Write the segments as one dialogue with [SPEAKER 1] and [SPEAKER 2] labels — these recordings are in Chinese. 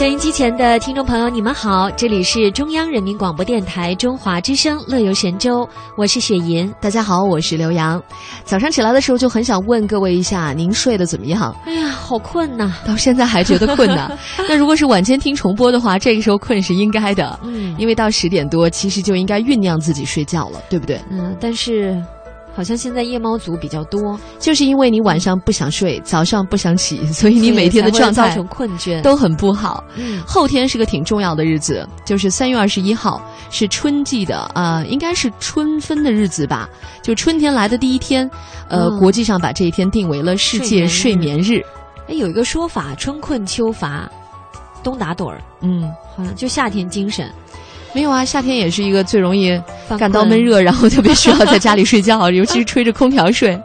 [SPEAKER 1] 收音机前的听众朋友，你们好，这里是中央人民广播电台中华之声《乐游神州》，我是雪莹。
[SPEAKER 2] 大家好，我是刘洋。早上起来的时候就很想问各位一下，您睡得怎么样？
[SPEAKER 1] 哎呀，好困呐！
[SPEAKER 2] 到现在还觉得困呢。那如果是晚间听重播的话，这个时候困是应该的。
[SPEAKER 1] 嗯，
[SPEAKER 2] 因为到十点多，其实就应该酝酿自己睡觉了，对不对？
[SPEAKER 1] 嗯，但是。好像现在夜猫族比较多，
[SPEAKER 2] 就是因为你晚上不想睡，早上不想起，所以你每天的状态
[SPEAKER 1] 造成困倦
[SPEAKER 2] 都很不好。
[SPEAKER 1] 嗯，
[SPEAKER 2] 后天是个挺重要的日子，就是三月二十一号，是春季的啊，应该是春分的日子吧？就春天来的第一天，呃，国际上把这一天定为了世界睡眠日。
[SPEAKER 1] 哎，有一个说法，春困秋乏，冬打盹儿。
[SPEAKER 2] 嗯，
[SPEAKER 1] 好像就夏天精神。
[SPEAKER 2] 没有啊，夏天也是一个最容易感到闷热，然后特别需要在家里睡觉，尤其是吹着空调睡。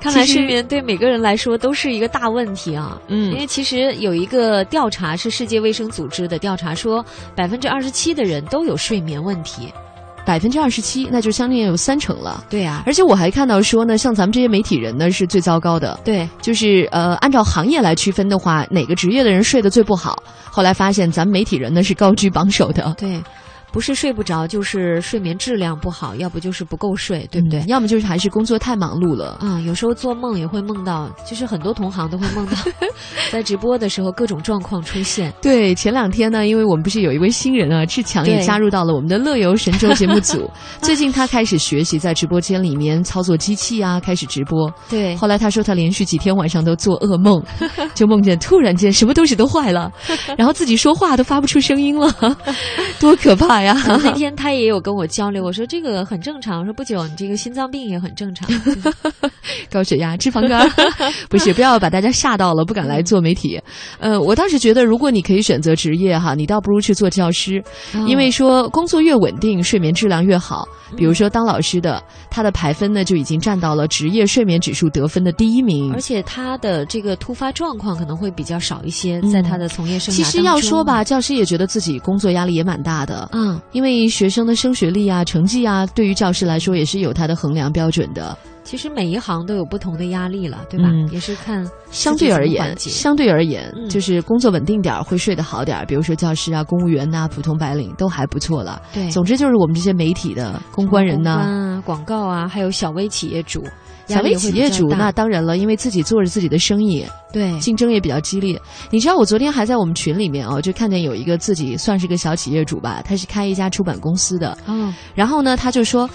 [SPEAKER 1] 看来睡眠对每个人来说都是一个大问题啊。
[SPEAKER 2] 嗯，
[SPEAKER 1] 因为其实有一个调查是世界卫生组织的调查，说百分之二十七的人都有睡眠问题。
[SPEAKER 2] 百分之二十七，那就相当于有三成了。
[SPEAKER 1] 对呀，
[SPEAKER 2] 而且我还看到说呢，像咱们这些媒体人呢是最糟糕的。
[SPEAKER 1] 对，
[SPEAKER 2] 就是呃，按照行业来区分的话，哪个职业的人睡得最不好？后来发现咱们媒体人呢是高居榜首的。
[SPEAKER 1] 对。不是睡不着，就是睡眠质量不好，要不就是不够睡，对不对？
[SPEAKER 2] 要么就是还是工作太忙碌了
[SPEAKER 1] 啊。有时候做梦也会梦到，就是很多同行都会梦到，在直播的时候各种状况出现。
[SPEAKER 2] 对，前两天呢，因为我们不是有一位新人啊，志强也加入到了我们的乐游神州节目组。最近他开始学习在直播间里面操作机器啊，开始直播。
[SPEAKER 1] 对。
[SPEAKER 2] 后来他说他连续几天晚上都做噩梦，就梦见突然间什么东西都坏了，然后自己说话都发不出声音了，多可怕！呀，
[SPEAKER 1] 那天他也有跟我交流，我说这个很正常，说不久你这个心脏病也很正常，
[SPEAKER 2] 高血压、脂肪肝，不是不要把大家吓到了，不敢来做媒体。呃，我倒是觉得，如果你可以选择职业哈，你倒不如去做教师，因为说工作越稳定，睡眠质量越好。比如说当老师的，他的排分呢就已经占到了职业睡眠指数得分的第一名，
[SPEAKER 1] 而且他的这个突发状况可能会比较少一些，在他的从业生涯
[SPEAKER 2] 其实要说吧，教师也觉得自己工作压力也蛮大的，
[SPEAKER 1] 嗯，
[SPEAKER 2] 因为学生的升学率啊、成绩啊，对于教师来说也是有他的衡量标准的。
[SPEAKER 1] 其实每一行都有不同的压力了，对吧？也是看
[SPEAKER 2] 相对而言，相对而言，就是工作稳定点儿，会睡得好点儿。比如说教师啊、公务员呐、普通白领都还不错了。
[SPEAKER 1] 对，
[SPEAKER 2] 总之就是我们这些媒体的公关人
[SPEAKER 1] 呐、广告啊，还有小微企业主、
[SPEAKER 2] 小微企业主，那当然了，因为自己做着自己的生意，
[SPEAKER 1] 对，
[SPEAKER 2] 竞争也比较激烈。你知道，我昨天还在我们群里面哦，就看见有一个自己算是个小企业主吧，他是开一家出版公司的。
[SPEAKER 1] 嗯，
[SPEAKER 2] 然后呢，他就说，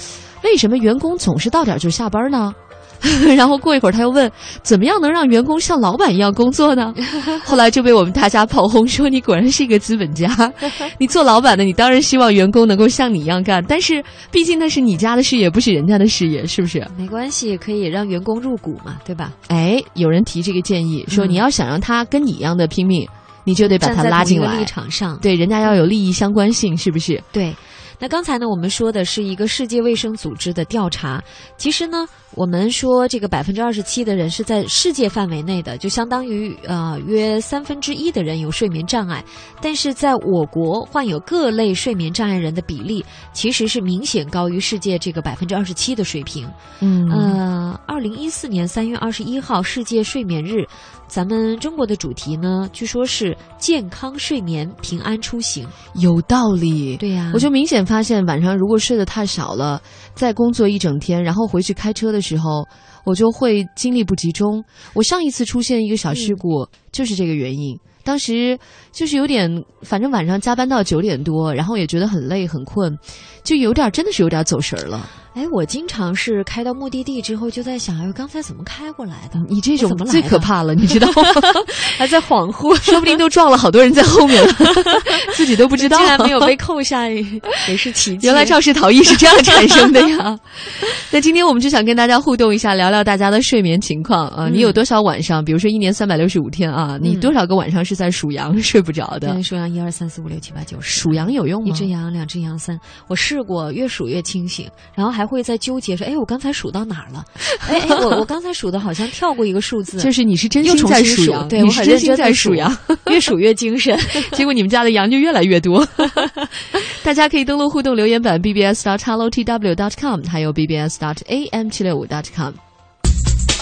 [SPEAKER 2] 为什么员工总是到点就下班呢？然后过一会儿他又问，怎么样能让员工像老板一样工作呢？后来就被我们大家炮轰说，你果然是一个资本家。你做老板的，你当然希望员工能够像你一样干，但是毕竟那是你家的事业，不是人家的事业，是不是？
[SPEAKER 1] 没关系，可以让员工入股嘛，对吧？
[SPEAKER 2] 哎，有人提这个建议，说你要想让他跟你一样的拼命，你就得把他拉进来。
[SPEAKER 1] 立场上，
[SPEAKER 2] 对，人家要有利益相关性，是不是？
[SPEAKER 1] 对。那刚才呢，我们说的是一个世界卫生组织的调查。其实呢，我们说这个百分之二十七的人是在世界范围内的，就相当于呃约三分之一的人有睡眠障碍。但是在我国，患有各类睡眠障碍人的比例其实是明显高于世界这个百分之二十七的水平。
[SPEAKER 2] 嗯，
[SPEAKER 1] 呃，二零一四年三月二十一号世界睡眠日。咱们中国的主题呢，据说是健康睡眠、平安出行，
[SPEAKER 2] 有道理。
[SPEAKER 1] 对呀，
[SPEAKER 2] 我就明显发现晚上如果睡得太少了，再工作一整天，然后回去开车的时候，我就会精力不集中。我上一次出现一个小事故，就是这个原因。当时就是有点，反正晚上加班到九点多，然后也觉得很累很困，就有点真的是有点走神儿了。
[SPEAKER 1] 哎，我经常是开到目的地之后就在想，哎，刚才怎么开过来的？
[SPEAKER 2] 你这种最可怕了，你知道吗？
[SPEAKER 1] 还在恍惚，
[SPEAKER 2] 说不定都撞了好多人在后面了，自己都不知道，
[SPEAKER 1] 竟然没有被扣下，也是奇迹。
[SPEAKER 2] 原来肇事逃逸是这样产生的呀！那今天我们就想跟大家互动一下，聊聊大家的睡眠情况啊。你有多少晚上？比如说一年三百六十五天啊，你多少个晚上是在数羊睡不着的？
[SPEAKER 1] 数羊一二三四五六七八九十，
[SPEAKER 2] 数羊有用吗？
[SPEAKER 1] 一只羊，两只羊，三。我试过，越数越清醒，然后还会在纠结说：“哎，我刚才数到哪儿了？哎，我我刚才数的好像跳过一个数字。”
[SPEAKER 2] 就是你是真心在数羊，
[SPEAKER 1] 对我很
[SPEAKER 2] 认真在数羊，
[SPEAKER 1] 越数越精神。
[SPEAKER 2] 结果你们家的羊就越来越多。大家可以登录互动留言板 bbs dot hello tw dot com，还有 bbs dot am 七六五 dot com。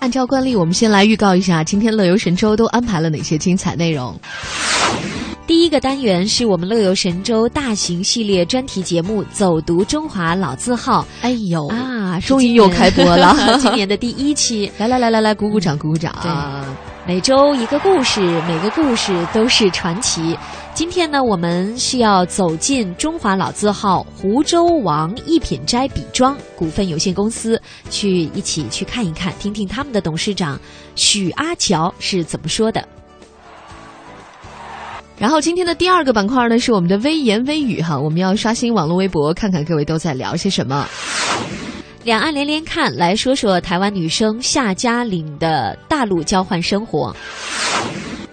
[SPEAKER 2] 按照惯例，我们先来预告一下今天乐游神州都安排了哪些精彩内容。
[SPEAKER 1] 第一个单元是我们乐游神州大型系列专题节目《走读中华老字号》。
[SPEAKER 2] 哎呦
[SPEAKER 1] 啊，
[SPEAKER 2] 终于又开播了，
[SPEAKER 1] 今年的第一期。
[SPEAKER 2] 来来来来来，鼓鼓掌，鼓鼓掌。
[SPEAKER 1] 每周一个故事，每个故事都是传奇。今天呢，我们是要走进中华老字号湖州王一品斋笔庄股份有限公司，去一起去看一看，听听他们的董事长许阿乔是怎么说的。
[SPEAKER 2] 然后今天的第二个板块呢，是我们的微言微语哈，我们要刷新网络微博，看看各位都在聊些什么。
[SPEAKER 1] 两岸连连看，来说说台湾女生夏嘉玲的大陆交换生活。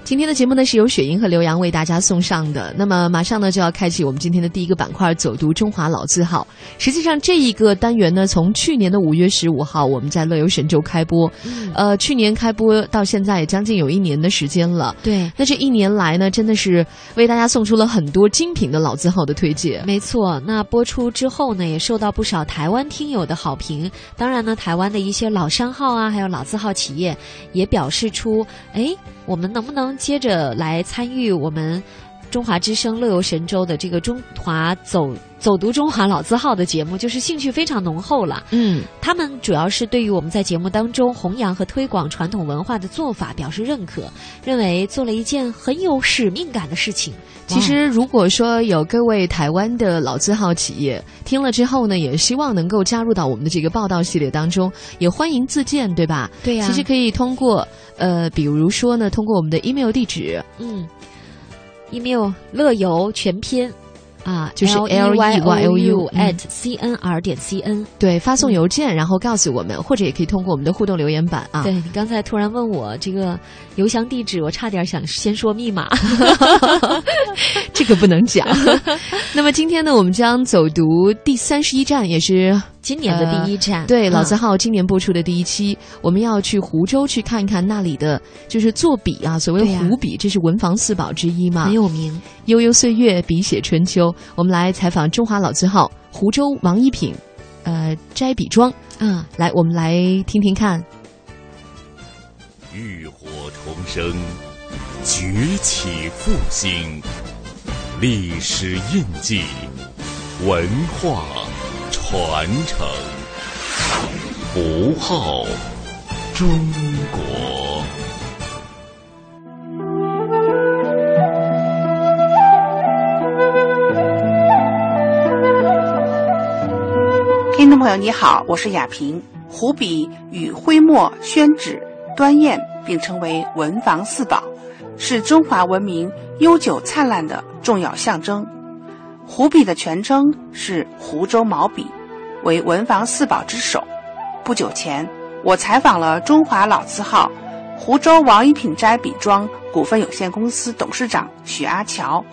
[SPEAKER 2] 今天的节目呢是由雪莹和刘洋为大家送上的。那么马上呢就要开启我们今天的第一个板块——走读中华老字号。实际上这一个单元呢，从去年的五月十五号我们在乐游神州开播，呃，去年开播到现在也将近有一年的时间了。
[SPEAKER 1] 对，
[SPEAKER 2] 那这一年来呢，真的是为大家送出了很多精品的老字号的推荐。
[SPEAKER 1] 没错，那播出之后呢，也受到不少台湾听友的好评。当然呢，台湾的一些老商号啊，还有老字号企业也表示出，哎。我们能不能接着来参与我们中华之声乐游神州的这个中华走走读中华老字号的节目？就是兴趣非常浓厚了。
[SPEAKER 2] 嗯，
[SPEAKER 1] 他们主要是对于我们在节目当中弘扬和推广传统文化的做法表示认可，认为做了一件很有使命感的事情。
[SPEAKER 2] 其实，如果说有各位台湾的老字号企业听了之后呢，也希望能够加入到我们的这个报道系列当中，也欢迎自荐，对吧？
[SPEAKER 1] 对呀。
[SPEAKER 2] 其实可以通过呃，比如说呢，通过我们的 email 地址，
[SPEAKER 1] 嗯，email 乐游全拼。啊，
[SPEAKER 2] 就是 L E Y O U
[SPEAKER 1] at C N R 点 C N，
[SPEAKER 2] 对，发送邮件，然后告诉我们，或者也可以通过我们的互动留言板啊。
[SPEAKER 1] 对你刚才突然问我这个邮箱地址，我差点想先说密码，
[SPEAKER 2] 这个不能讲。那么今天呢，我们将走读第三十一站，也是。
[SPEAKER 1] 今年的第一站，
[SPEAKER 2] 对老字号今年播出的第一期，我们要去湖州去看一看那里的，就是作笔啊，所谓湖笔，这是文房四宝之一嘛，
[SPEAKER 1] 很有名。
[SPEAKER 2] 悠悠岁月，笔写春秋。我们来采访中华老字号湖州王一品，呃，斋笔庄。
[SPEAKER 1] 嗯，
[SPEAKER 2] 来，我们来听听看。
[SPEAKER 3] 浴火重生，崛起复兴，历史印记，文化。传承符号中国。
[SPEAKER 4] 听众朋友，你好，我是雅萍。湖笔与徽墨、宣纸、端砚并称为文房四宝，是中华文明悠久灿烂的重要象征。湖笔的全称是湖州毛笔。为文房四宝之首。不久前，我采访了中华老字号湖州王一品斋笔庄股份有限公司董事长许阿乔，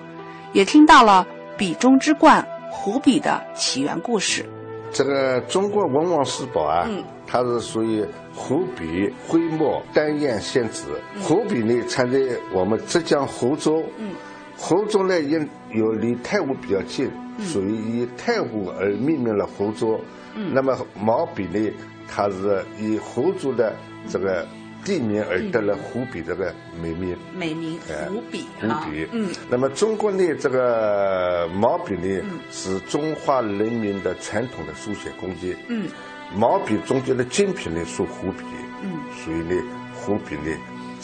[SPEAKER 4] 也听到了笔中之冠湖笔的起源故事。
[SPEAKER 5] 这个中国文房四宝啊，它是属于湖笔、徽墨、丹砚宣纸。湖笔呢产在我们浙江湖州。嗯，湖州呢因有离太湖比较近，属于以太湖而命名了湖州。嗯，那么毛笔呢，它是以湖州的这个。地名而得了湖笔这个美名，
[SPEAKER 4] 美名湖笔，
[SPEAKER 5] 湖笔。嗯，那么中国呢这个毛笔呢，是中华人民的传统的书写工具。嗯，毛笔中间的精品呢属湖笔。嗯，所以呢，湖笔呢，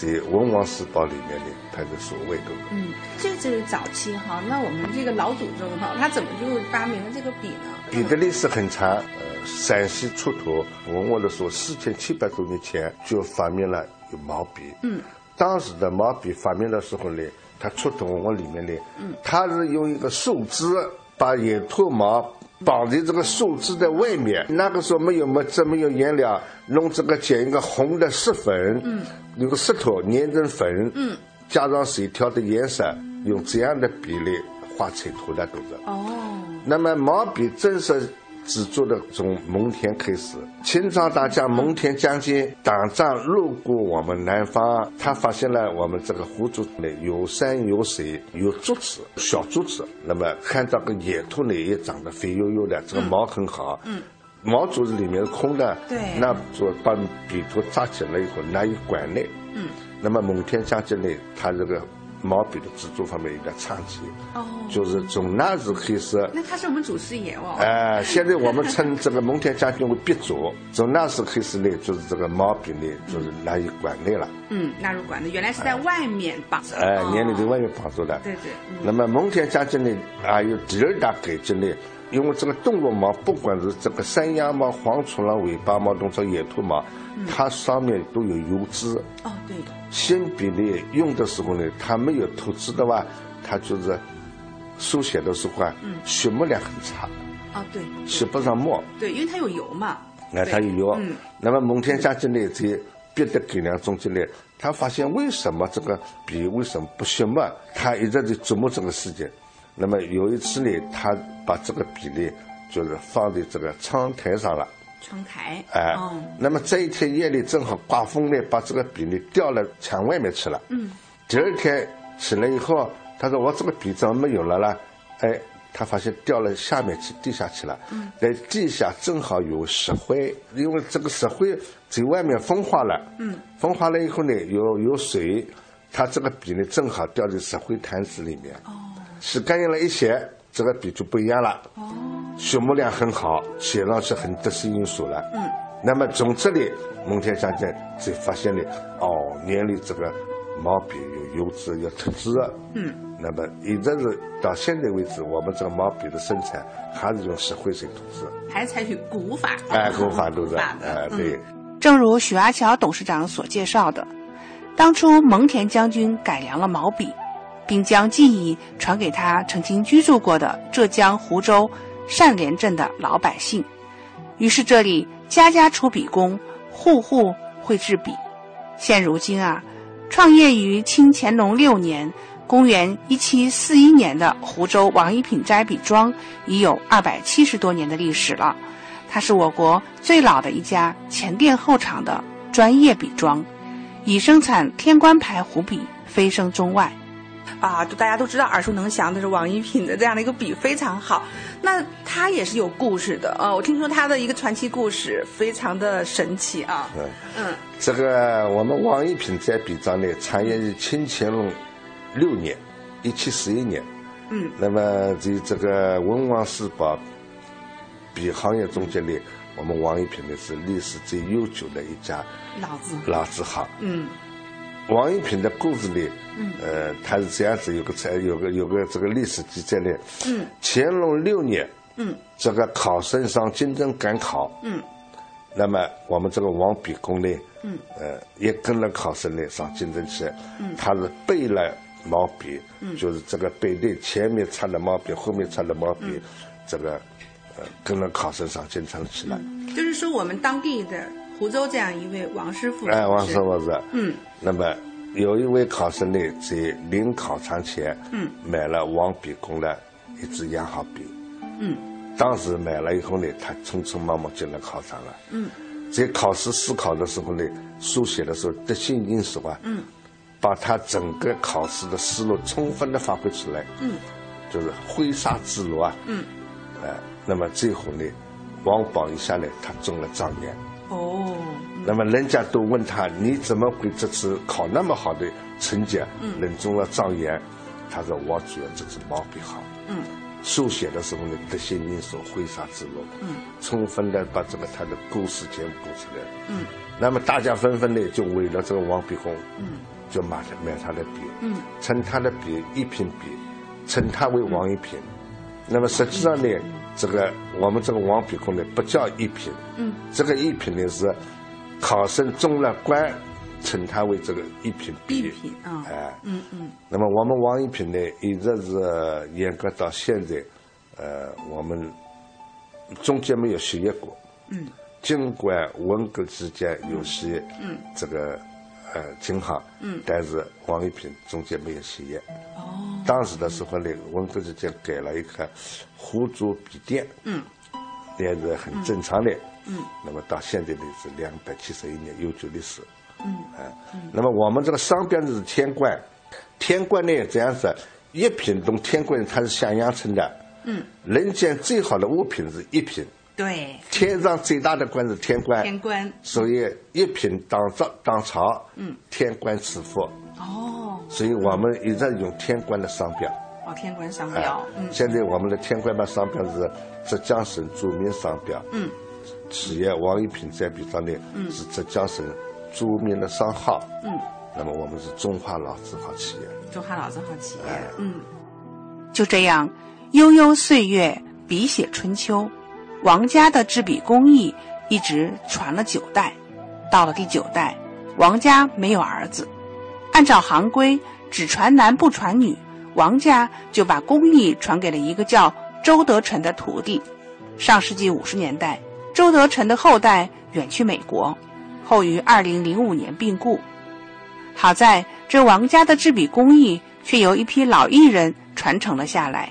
[SPEAKER 5] 在《文王四宝》里面的它的所谓的。
[SPEAKER 4] 嗯，这就是早期哈，那我们这个老祖宗哈，他怎么就发明了这个笔呢？
[SPEAKER 5] 笔的历史很长。陕西出土文物的时候，四千七百多年前就发明了有毛笔。嗯，当时的毛笔发明的时候呢，它出土文物里面呢，嗯，它是用一个树枝把野兔毛绑在这个树枝的外面。那个时候没有墨汁，没有颜料，弄这个捡一个红的石粉，嗯，有个石头粘成粉，嗯，加上水调的颜色，用这样的比例画彩图的都是。哦，那么毛笔正是。制作的从蒙恬开始，秦朝大将蒙恬将军打仗路过我们南方，他发现了我们这个湖州呢有山有水有竹子，小竹子。那么看到个野兔呢也长得肥油油的，这个毛很好。嗯，毛竹子里面是空的。
[SPEAKER 4] 对。
[SPEAKER 5] 那就把笔头扎紧了以后拿一管内。嗯。那么蒙恬将军呢，他这个。毛笔的制作方面有点差距，哦，就是从那时开始，
[SPEAKER 4] 那他是我们祖师爷哦。
[SPEAKER 5] 哎，现在我们称这个蒙恬将军为鼻祖。从那时开始呢，就是这个毛笔呢，就是纳入馆内了。
[SPEAKER 4] 嗯，纳入馆内，原来是在外面绑。
[SPEAKER 5] 哎，年龄在外面绑着的。
[SPEAKER 4] 对对。
[SPEAKER 5] 那么蒙恬将军呢，还有第二大改进呢，因为这个动物毛，不管是这个山羊毛、黄鼠狼尾巴毛，或者野兔毛，它上面都有油脂。
[SPEAKER 4] 哦，对。
[SPEAKER 5] 铅笔呢，用的时候呢，它没有涂脂的话，它就是书写的时候啊，血墨量很差。
[SPEAKER 4] 啊，对，
[SPEAKER 5] 写不上墨。
[SPEAKER 4] 对，因为它有油嘛。
[SPEAKER 5] 那它有油。嗯。那么蒙恬将军呢，在别的改良中间呢，他发现为什么这个笔为什么不写墨？他一直在琢磨这个事情。那么有一次呢，他把这个笔呢，就是放在这个窗台上了。
[SPEAKER 4] 窗台，
[SPEAKER 5] 哎，那么这一天夜里正好刮风呢，把这个笔呢掉了墙外面去了。嗯，第二天起来以后，他说我这个笔怎么没有了呢？哎，他发现掉了下面去地下去了。嗯，在地下正好有石灰，因为这个石灰在外面风化了。嗯，风化了以后呢，有有水，他这个笔呢正好掉在石灰坛子里面。哦，洗干净了一些。这个笔就不一样了，哦，血墨量很好，写上去很得心应手了。嗯，那么从这里蒙恬将军就发现了，哦，原来这个毛笔有油脂，有特质。嗯，那么一直是到现在为止，我们这个毛笔的生产还是用石灰水涂制，
[SPEAKER 4] 还采取古法。
[SPEAKER 5] 哎，古法都是。哎，对。
[SPEAKER 4] 正如许阿乔董事长所介绍的，当初蒙恬将军改良了毛笔。并将技艺传给他曾经居住过的浙江湖州善莲镇的老百姓，于是这里家家出笔工，户户会制笔。现如今啊，创业于清乾隆六年（公元1741年）的湖州王一品斋笔庄已有二百七十多年的历史了。它是我国最老的一家前店后厂的专业笔庄，以生产天官牌湖笔飞升中外。啊，就大家都知道耳熟能详的是王一品的这样的一个笔非常好，那他也是有故事的啊。我听说他的一个传奇故事非常的神奇啊。嗯
[SPEAKER 5] 嗯，这个我们王一品在笔庄呢，创业于清乾隆六年，一七四一年。嗯，那么在这个文王四宝笔行业中间呢，我们王一品呢是历史最悠久的一家
[SPEAKER 4] 老字
[SPEAKER 5] 老字号。嗯。王一平的故事里，嗯呃，他是这样子，有个才有个有个这个历史记载呢。嗯。乾隆六年，嗯，这个考生上京城赶考，嗯，那么我们这个王笔工呢，嗯，呃，也跟了考生呢上京城去，嗯，他是背了毛笔，嗯，就是这个背对前面插了毛笔，后面插了毛笔，这个，呃，跟了考生上京城去了。
[SPEAKER 4] 就是说，我们当地的。湖州这样一位王师傅，
[SPEAKER 5] 哎，王师傅是，嗯，那么有一位考生呢，在临考场前，嗯，买了王笔工的一支羊毫笔，嗯，当时买了以后呢，他匆匆忙忙进了考场了，嗯，在考试思考的时候呢，书写的时候得心应手啊，
[SPEAKER 4] 嗯，
[SPEAKER 5] 把他整个考试的思路充分的发挥出来，
[SPEAKER 4] 嗯，
[SPEAKER 5] 就是挥洒自如啊，
[SPEAKER 4] 嗯，
[SPEAKER 5] 呃，那么最后呢，王宝一下来，他中了状元。
[SPEAKER 4] 哦，
[SPEAKER 5] 那么人家都问他，你怎么会这次考那么好的成绩，
[SPEAKER 4] 嗯。
[SPEAKER 5] 人中了状元？他说我主要就是毛笔好，
[SPEAKER 4] 嗯，
[SPEAKER 5] 书写的时候呢得心应手，挥洒自如，
[SPEAKER 4] 嗯，
[SPEAKER 5] 充分的把这个他的故事全补出来，
[SPEAKER 4] 嗯，
[SPEAKER 5] 那么大家纷纷的就为了这个王笔红，
[SPEAKER 4] 嗯，
[SPEAKER 5] 就买他买他的笔，
[SPEAKER 4] 嗯，
[SPEAKER 5] 称他的笔一品笔，称他为王一品。那么实际上呢，这个我们这个王笔红呢不叫一品，
[SPEAKER 4] 嗯，
[SPEAKER 5] 这个一品呢是考生中了官，称他为这个一品笔。
[SPEAKER 4] 一品啊，
[SPEAKER 5] 哎，
[SPEAKER 4] 嗯嗯
[SPEAKER 5] 那么我们王一品呢，一直是严格到现在，呃，我们中间没有歇业过。
[SPEAKER 4] 嗯，
[SPEAKER 5] 尽管文革之间有些
[SPEAKER 4] 嗯
[SPEAKER 5] 这个呃情况，
[SPEAKER 4] 嗯
[SPEAKER 5] 但是王一品中间没有歇业。
[SPEAKER 4] 哦，
[SPEAKER 5] 当时的时候呢，文革之间改了一个湖州笔电，
[SPEAKER 4] 嗯
[SPEAKER 5] 也是很正常的。
[SPEAKER 4] 嗯
[SPEAKER 5] 那么到现在呢是两百七十一年悠久历史。
[SPEAKER 4] 嗯
[SPEAKER 5] 啊，那么我们这个商标呢是天冠，天冠呢这样子，一品同天冠它是相映衬的。
[SPEAKER 4] 嗯，
[SPEAKER 5] 人间最好的物品是一品，
[SPEAKER 4] 对，
[SPEAKER 5] 天上最大的官是天官，
[SPEAKER 4] 天官，
[SPEAKER 5] 所以一品当朝当朝，
[SPEAKER 4] 嗯，
[SPEAKER 5] 天官赐福，
[SPEAKER 4] 哦。
[SPEAKER 5] 所以我们一直用天官的商标。
[SPEAKER 4] 哦，天官商
[SPEAKER 5] 哎
[SPEAKER 4] 标，嗯。
[SPEAKER 5] 现在我们的天官的商标是浙江省著名商标，
[SPEAKER 4] 嗯
[SPEAKER 5] 企业王一品在笔上呢，
[SPEAKER 4] 嗯
[SPEAKER 5] 是浙江省著名的商号。
[SPEAKER 4] 嗯，
[SPEAKER 5] 那么我们是中华老字号企业。
[SPEAKER 4] 中华老字号企业
[SPEAKER 5] 哎，
[SPEAKER 4] 嗯，就这样，悠悠岁月，笔写春秋，王家的制笔工艺一直传了九代。到了第九代，王家没有儿子，按照行规，只传男不传女，王家就把工艺传给了一个叫周德臣的徒弟。上世纪五十年代，周德臣的后代远去美国，后于二零零五年病故。好在这王家的制笔工艺却由一批老艺人传承了下来，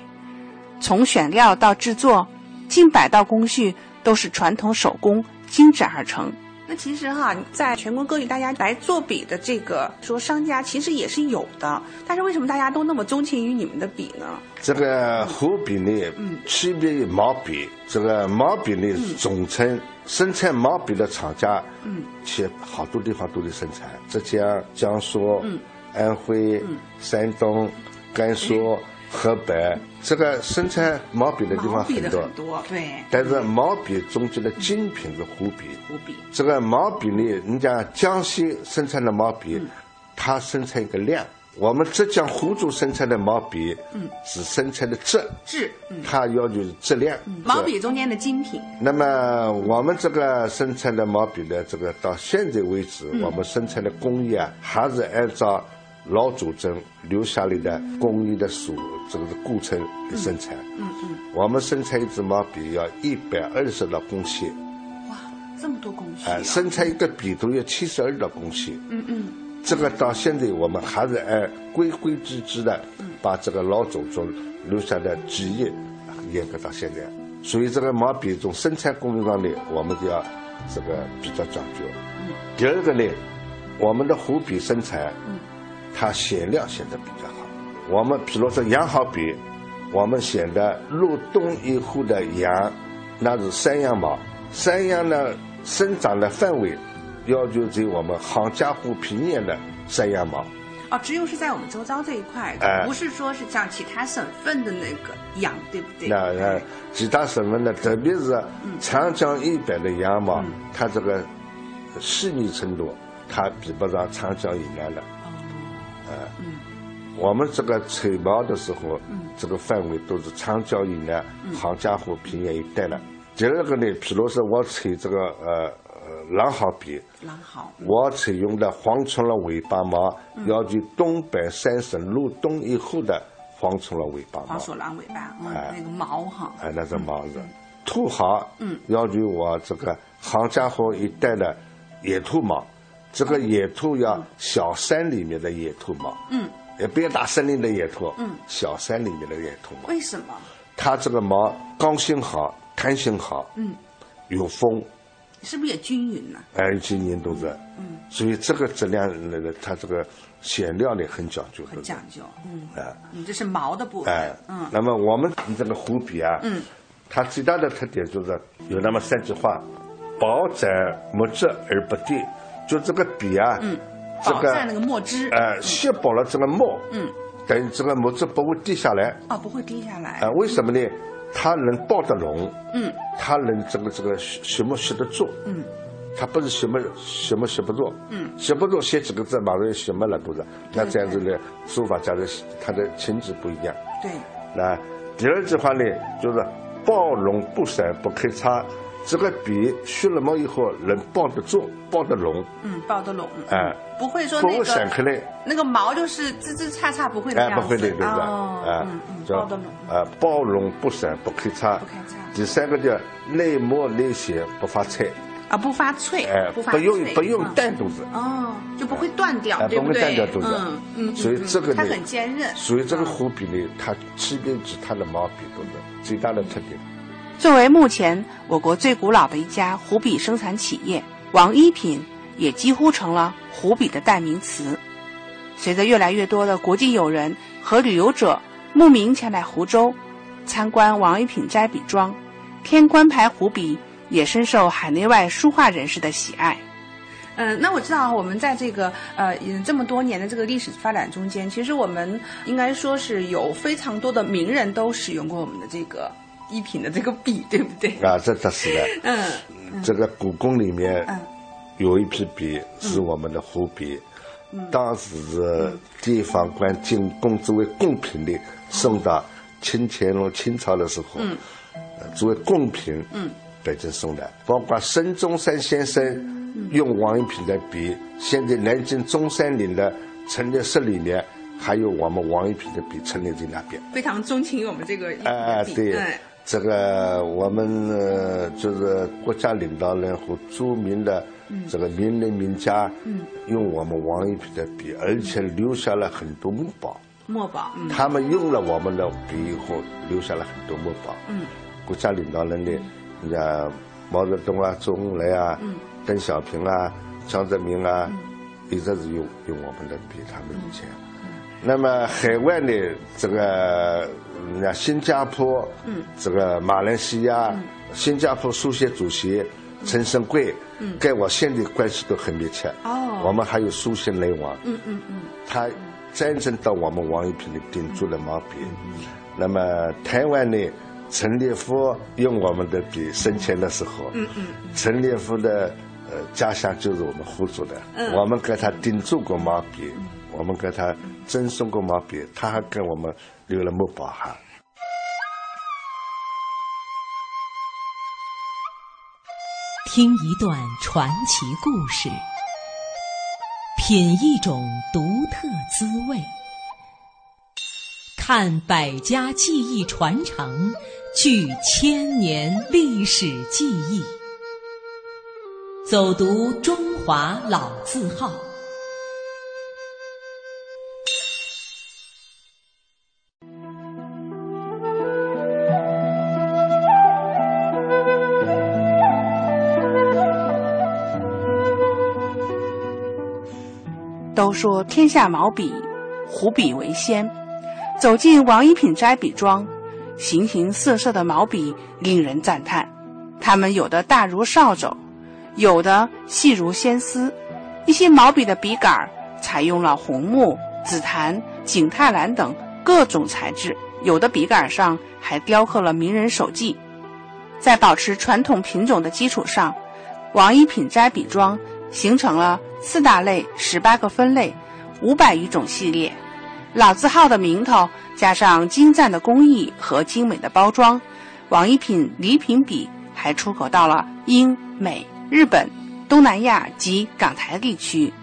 [SPEAKER 4] 从选料到制作，近百道工序都是传统手工精制而成。那其实哈，在全国各地，大家来做笔的这个说商家其实也是有的，但是为什么大家都那么钟情于你们的笔呢？
[SPEAKER 5] 这个湖笔呢，
[SPEAKER 4] 嗯
[SPEAKER 5] 区别于毛笔。这个毛笔呢是总称，生产毛笔的厂家，
[SPEAKER 4] 嗯，
[SPEAKER 5] 其实好多地方都在生产，浙江、江苏、
[SPEAKER 4] 嗯
[SPEAKER 5] 安徽、
[SPEAKER 4] 嗯
[SPEAKER 5] 山东、甘肃、河北，这个生产毛笔的地方很多。
[SPEAKER 4] 很多，对，
[SPEAKER 5] 但是毛笔中间的精品是湖笔。
[SPEAKER 4] 湖笔，
[SPEAKER 5] 这个毛笔呢，人家江西生产的毛笔，
[SPEAKER 4] 嗯
[SPEAKER 5] 它生产一个量；我们浙江湖州生产的毛笔，
[SPEAKER 4] 嗯，
[SPEAKER 5] 是生产的质，
[SPEAKER 4] 质，嗯，
[SPEAKER 5] 它要求是质量。
[SPEAKER 4] 毛笔中间的精品，
[SPEAKER 5] 那么我们这个生产的毛笔呢，这个到现在为止，
[SPEAKER 4] 嗯
[SPEAKER 5] 我们生产的工艺啊，还是按照老祖宗留下来的工艺的属这个是过程来生产。
[SPEAKER 4] 嗯嗯，
[SPEAKER 5] 我们生产一支毛笔要一百二十道工序，
[SPEAKER 4] 哇，这么多工序、
[SPEAKER 5] 啊，
[SPEAKER 4] 啊，
[SPEAKER 5] 生产一个笔都要七十二道工序。
[SPEAKER 4] 嗯嗯
[SPEAKER 5] 这个到现在我们还是按规规矩矩的把这个老祖宗留下的技艺严格到现在。所以这个毛笔从生产工艺上呢，我们就要这个比较讲究。第二个呢，我们的湖笔生产，它选料选的比较好。我们比如说羊毫笔，我们选的入冬以后的羊，那是山羊毛。山羊呢生长的范围要求在我们杭嘉湖平原的山羊毛。
[SPEAKER 4] 哦，只有是在我们周遭这一块的，
[SPEAKER 5] 哎
[SPEAKER 4] 不是说是像其他省份的那个羊，对不对？
[SPEAKER 5] 那那其他省份的，特别是长江以北的羊毛，
[SPEAKER 4] 嗯
[SPEAKER 5] 它这个细腻程度，它比不上长江以南的。
[SPEAKER 4] 哦，
[SPEAKER 5] 呃，
[SPEAKER 4] 嗯。
[SPEAKER 5] 我们这个采毛的时候，这个范围都是长江以南、
[SPEAKER 4] 嗯。
[SPEAKER 5] 杭嘉湖平原一带的。第二个呢，譬如说我采这个呃呃狼毫笔，
[SPEAKER 4] 狼毫，
[SPEAKER 5] 我采用的黄虫了尾巴毛，要求东北三省入冬以后的黄虫了尾巴毛
[SPEAKER 4] 黄。鼠狼尾巴，嗯，
[SPEAKER 5] 哎。
[SPEAKER 4] 那个毛哈，
[SPEAKER 5] 哎，那是毛子。兔毫，
[SPEAKER 4] 嗯，
[SPEAKER 5] 要求我这个杭嘉湖一带的野兔毛，这个野兔要小山里面的野兔毛，
[SPEAKER 4] 嗯，
[SPEAKER 5] 也不要大森林的野兔，
[SPEAKER 4] 嗯，
[SPEAKER 5] 小山里面的野兔毛，
[SPEAKER 4] 为什么？
[SPEAKER 5] 它这个毛刚性好，弹性好，
[SPEAKER 4] 嗯，
[SPEAKER 5] 有风，
[SPEAKER 4] 是不是也均匀呢？
[SPEAKER 5] 哎，均匀度的。嗯，所以这个质量那个它这个选料呢很讲究。
[SPEAKER 4] 很讲究，嗯，
[SPEAKER 5] 啊，
[SPEAKER 4] 你，这是毛的部分，
[SPEAKER 5] 哎，
[SPEAKER 4] 嗯
[SPEAKER 5] 那么我们这个湖笔啊，
[SPEAKER 4] 嗯，
[SPEAKER 5] 它最大的特点就是有那么三句话：薄展墨质而不滴。就这个笔啊，
[SPEAKER 4] 嗯，
[SPEAKER 5] 这个
[SPEAKER 4] 那个墨汁，
[SPEAKER 5] 哎，吸饱了这个墨，
[SPEAKER 4] 嗯，
[SPEAKER 5] 等于这个墨汁不会滴下来。
[SPEAKER 4] 啊，不会滴下来。
[SPEAKER 5] 啊，，为什么呢？它能抱得拢，
[SPEAKER 4] 嗯，
[SPEAKER 5] 它能这个这个吸吸墨吸得住，
[SPEAKER 4] 嗯，
[SPEAKER 5] 它不是什么什么写不住，
[SPEAKER 4] 嗯。
[SPEAKER 5] 写不住写几个字马上就吸没了，不是。那这样子呢，书法家的他的情致不一样。
[SPEAKER 4] 对，
[SPEAKER 5] 那第二句话呢，就是抱拢不散不开叉，这个笔削了毛以后能抱得住，抱得拢，
[SPEAKER 4] 嗯，抱得拢，
[SPEAKER 5] 哎，
[SPEAKER 4] 不会说
[SPEAKER 5] 不会
[SPEAKER 4] 那个
[SPEAKER 5] 散开来。
[SPEAKER 4] 那个毛就是枝枝杈杈不会这
[SPEAKER 5] 哎，不会的，对不对？
[SPEAKER 4] 哦，
[SPEAKER 5] 啊
[SPEAKER 4] 嗯嗯，
[SPEAKER 5] 叫
[SPEAKER 4] 抱得拢，
[SPEAKER 5] 啊，包容不散不开叉。
[SPEAKER 4] 不开叉
[SPEAKER 5] 第三个叫内磨内写不发脆，
[SPEAKER 4] 啊，不发脆，
[SPEAKER 5] 哎，
[SPEAKER 4] 不发
[SPEAKER 5] 不用不用
[SPEAKER 4] 嗯
[SPEAKER 5] 淡肚子，
[SPEAKER 4] 哦，就不会断掉，
[SPEAKER 5] 哎，不会
[SPEAKER 4] 对对？
[SPEAKER 5] 淡掉肚子。
[SPEAKER 4] 嗯嗯，
[SPEAKER 5] 所以
[SPEAKER 4] 嗯
[SPEAKER 5] 这个呢，
[SPEAKER 4] 它很坚韧。
[SPEAKER 5] 所以这个湖笔呢，它区别其他的毛笔都是最大的特点。
[SPEAKER 4] 作为目前我国最古老的一家湖笔生产企业，王一品也几乎成了湖笔的代名词。随着越来越多的国际友人和旅游者慕名前来湖州参观王一品斋笔庄，天官牌湖笔也深受海内外书画人士的喜爱。嗯，那我知道我们在这个呃这么多年的这个历史发展中间，其实我们应该说是有非常多的名人都使用过我们的这个一品的这个笔，对不对？
[SPEAKER 5] 啊，这这是的。
[SPEAKER 4] 嗯
[SPEAKER 5] 这个故宫里面
[SPEAKER 4] 嗯。
[SPEAKER 5] 有一批笔是我们的湖笔，当时是地方官进贡作为贡品的送到清乾隆清朝的时候，呃作为贡品，北京送的，包括孙中山先生用王一品的笔，现在南京中山陵的陈列室里面还有我们王一品的笔陈列在那边。
[SPEAKER 4] 非常钟情我们这个
[SPEAKER 5] 哎哎，对。
[SPEAKER 4] 的笔哎，
[SPEAKER 5] 这个我们呃就是国家领导人和著名的这个名人名家，用我们王一平的笔，而且留下了很多墨宝。
[SPEAKER 4] 墨宝，嗯。
[SPEAKER 5] 他们用了我们的笔以后，留下了很多墨宝。
[SPEAKER 4] 嗯，
[SPEAKER 5] 国家领导人的，你像毛泽东啊、周恩来啊、
[SPEAKER 4] 嗯。
[SPEAKER 5] 邓小平啊、江泽民啊，一直是用用我们的笔，他们以前。那么海外的，这个新加坡，
[SPEAKER 4] 嗯，
[SPEAKER 5] 这个马来西亚，新加坡书协主席陈胜贵，嗯，跟我现在关系都很密切。
[SPEAKER 4] 哦
[SPEAKER 5] 我们还有书信来往。
[SPEAKER 4] 嗯嗯嗯，
[SPEAKER 5] 他真正到我们王一平的定做的毛笔。那么台湾呢，陈列夫用我们的笔生前的时候，
[SPEAKER 4] 嗯嗯，
[SPEAKER 5] 陈列夫的呃家乡就是我们湖州的，
[SPEAKER 4] 嗯
[SPEAKER 5] 我们给他定做过毛笔，我们给他赠送过毛笔，他还跟我们留了墨宝哈。
[SPEAKER 6] 听一段传奇故事，品一种独特滋味，看百家技艺传承，聚千年历史记忆，走读中华老字号。
[SPEAKER 4] 都说天下毛笔，湖笔为先。走进王一品斋笔庄，形形色色的毛笔令人赞叹。它们有的大如扫帚，有的细如纤丝。一些毛笔的笔杆采用了红木、紫檀、景泰蓝等各种材质，有的笔杆上还雕刻了名人手迹。在保持传统品种的基础上，王一品斋笔庄形成了四大类、十八个分类、五百余种系列。老字号的名头加上精湛的工艺和精美的包装，王一品礼品笔还出口到了英美、日本、东南亚及港台地区。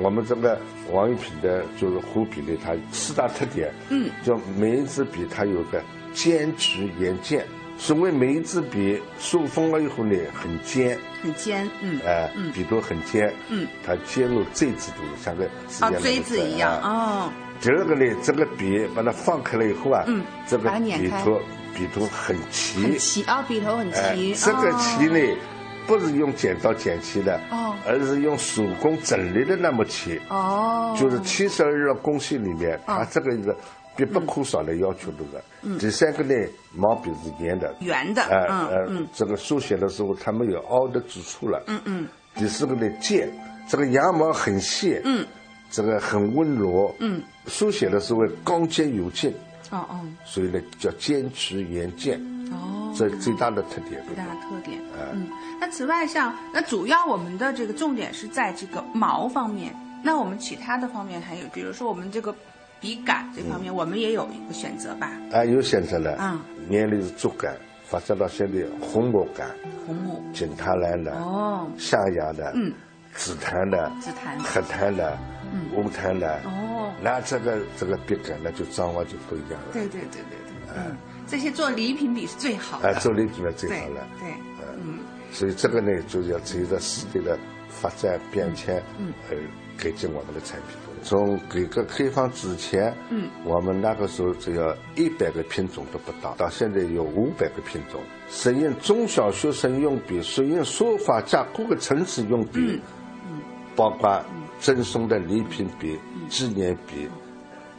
[SPEAKER 5] 我们这个王一品的就是湖笔呢，它四大特点，
[SPEAKER 4] 嗯，
[SPEAKER 5] 就每一支笔它有个尖曲眼尖，所谓每一支笔塑封了以后呢，很尖，
[SPEAKER 4] 很尖，嗯，
[SPEAKER 5] 哎、
[SPEAKER 4] 嗯。
[SPEAKER 5] 笔头很尖，
[SPEAKER 4] 嗯，
[SPEAKER 5] 它尖入锥子都是像个
[SPEAKER 4] 啊，锥子一样
[SPEAKER 5] 啊。
[SPEAKER 4] 哦，
[SPEAKER 5] 第二个呢，这个笔把它放开了以后啊，
[SPEAKER 4] 嗯
[SPEAKER 5] 这个笔头笔头很齐，
[SPEAKER 4] 很齐啊，笔头很
[SPEAKER 5] 哎
[SPEAKER 4] 齐，
[SPEAKER 5] 这个齐呢，不是用剪刀剪齐的，
[SPEAKER 4] 哦。
[SPEAKER 5] 而是用手工整理的那么齐，
[SPEAKER 4] 哦，
[SPEAKER 5] 就是七十二个工序里面，
[SPEAKER 4] 哦。
[SPEAKER 5] 它这个是必不可少的要求这个。
[SPEAKER 4] 嗯。
[SPEAKER 5] 第三个呢，毛笔是圆的，
[SPEAKER 4] 圆的，
[SPEAKER 5] 呃
[SPEAKER 4] 嗯
[SPEAKER 5] 呃
[SPEAKER 4] 嗯，
[SPEAKER 5] 这个书写的时候它没有凹的之处了。
[SPEAKER 4] 嗯嗯。
[SPEAKER 5] 第四个呢，尖，这个羊毛很细，
[SPEAKER 4] 嗯，
[SPEAKER 5] 这个很温柔，
[SPEAKER 4] 嗯，
[SPEAKER 5] 书写的时候刚健有劲，
[SPEAKER 4] 哦哦。
[SPEAKER 5] 所以呢叫坚持圆健，
[SPEAKER 4] 哦，
[SPEAKER 5] 这最大的特点。
[SPEAKER 4] 最大的特点。
[SPEAKER 5] 哎。
[SPEAKER 4] 嗯，那此外像那主要我们的这个重点是在这个毛方面，那我们其他的方面还有，比如说我们这个笔杆这方面，我们也有一个选择吧？
[SPEAKER 5] 啊，有选择了，
[SPEAKER 4] 嗯，
[SPEAKER 5] 原来是竹竿，发展到现在红木杆、
[SPEAKER 4] 红木
[SPEAKER 5] 锦塔蓝的、
[SPEAKER 4] 哦，
[SPEAKER 5] 象牙的、
[SPEAKER 4] 嗯，
[SPEAKER 5] 紫檀的、
[SPEAKER 4] 紫檀的。
[SPEAKER 5] 黑檀的、
[SPEAKER 4] 嗯。
[SPEAKER 5] 乌檀的，
[SPEAKER 4] 哦，
[SPEAKER 5] 那这个这个笔杆呢就张望就不一样了。
[SPEAKER 4] 对对对对对，嗯，这些做礼品笔是最好的，
[SPEAKER 5] 哎，做礼品呢最好了。
[SPEAKER 4] 对，嗯。
[SPEAKER 5] 所以这个呢，就是要随着时代的发展变迁，
[SPEAKER 4] 嗯
[SPEAKER 5] 而改进我们的产品。从改革开放之前，
[SPEAKER 4] 嗯，
[SPEAKER 5] 我们那个时候只要一百个品种都不到，到现在有五百个品种。实验中小学生用笔，实验书法家各个层次用笔，
[SPEAKER 4] 嗯
[SPEAKER 5] 包括赠送的礼品笔、纪念笔。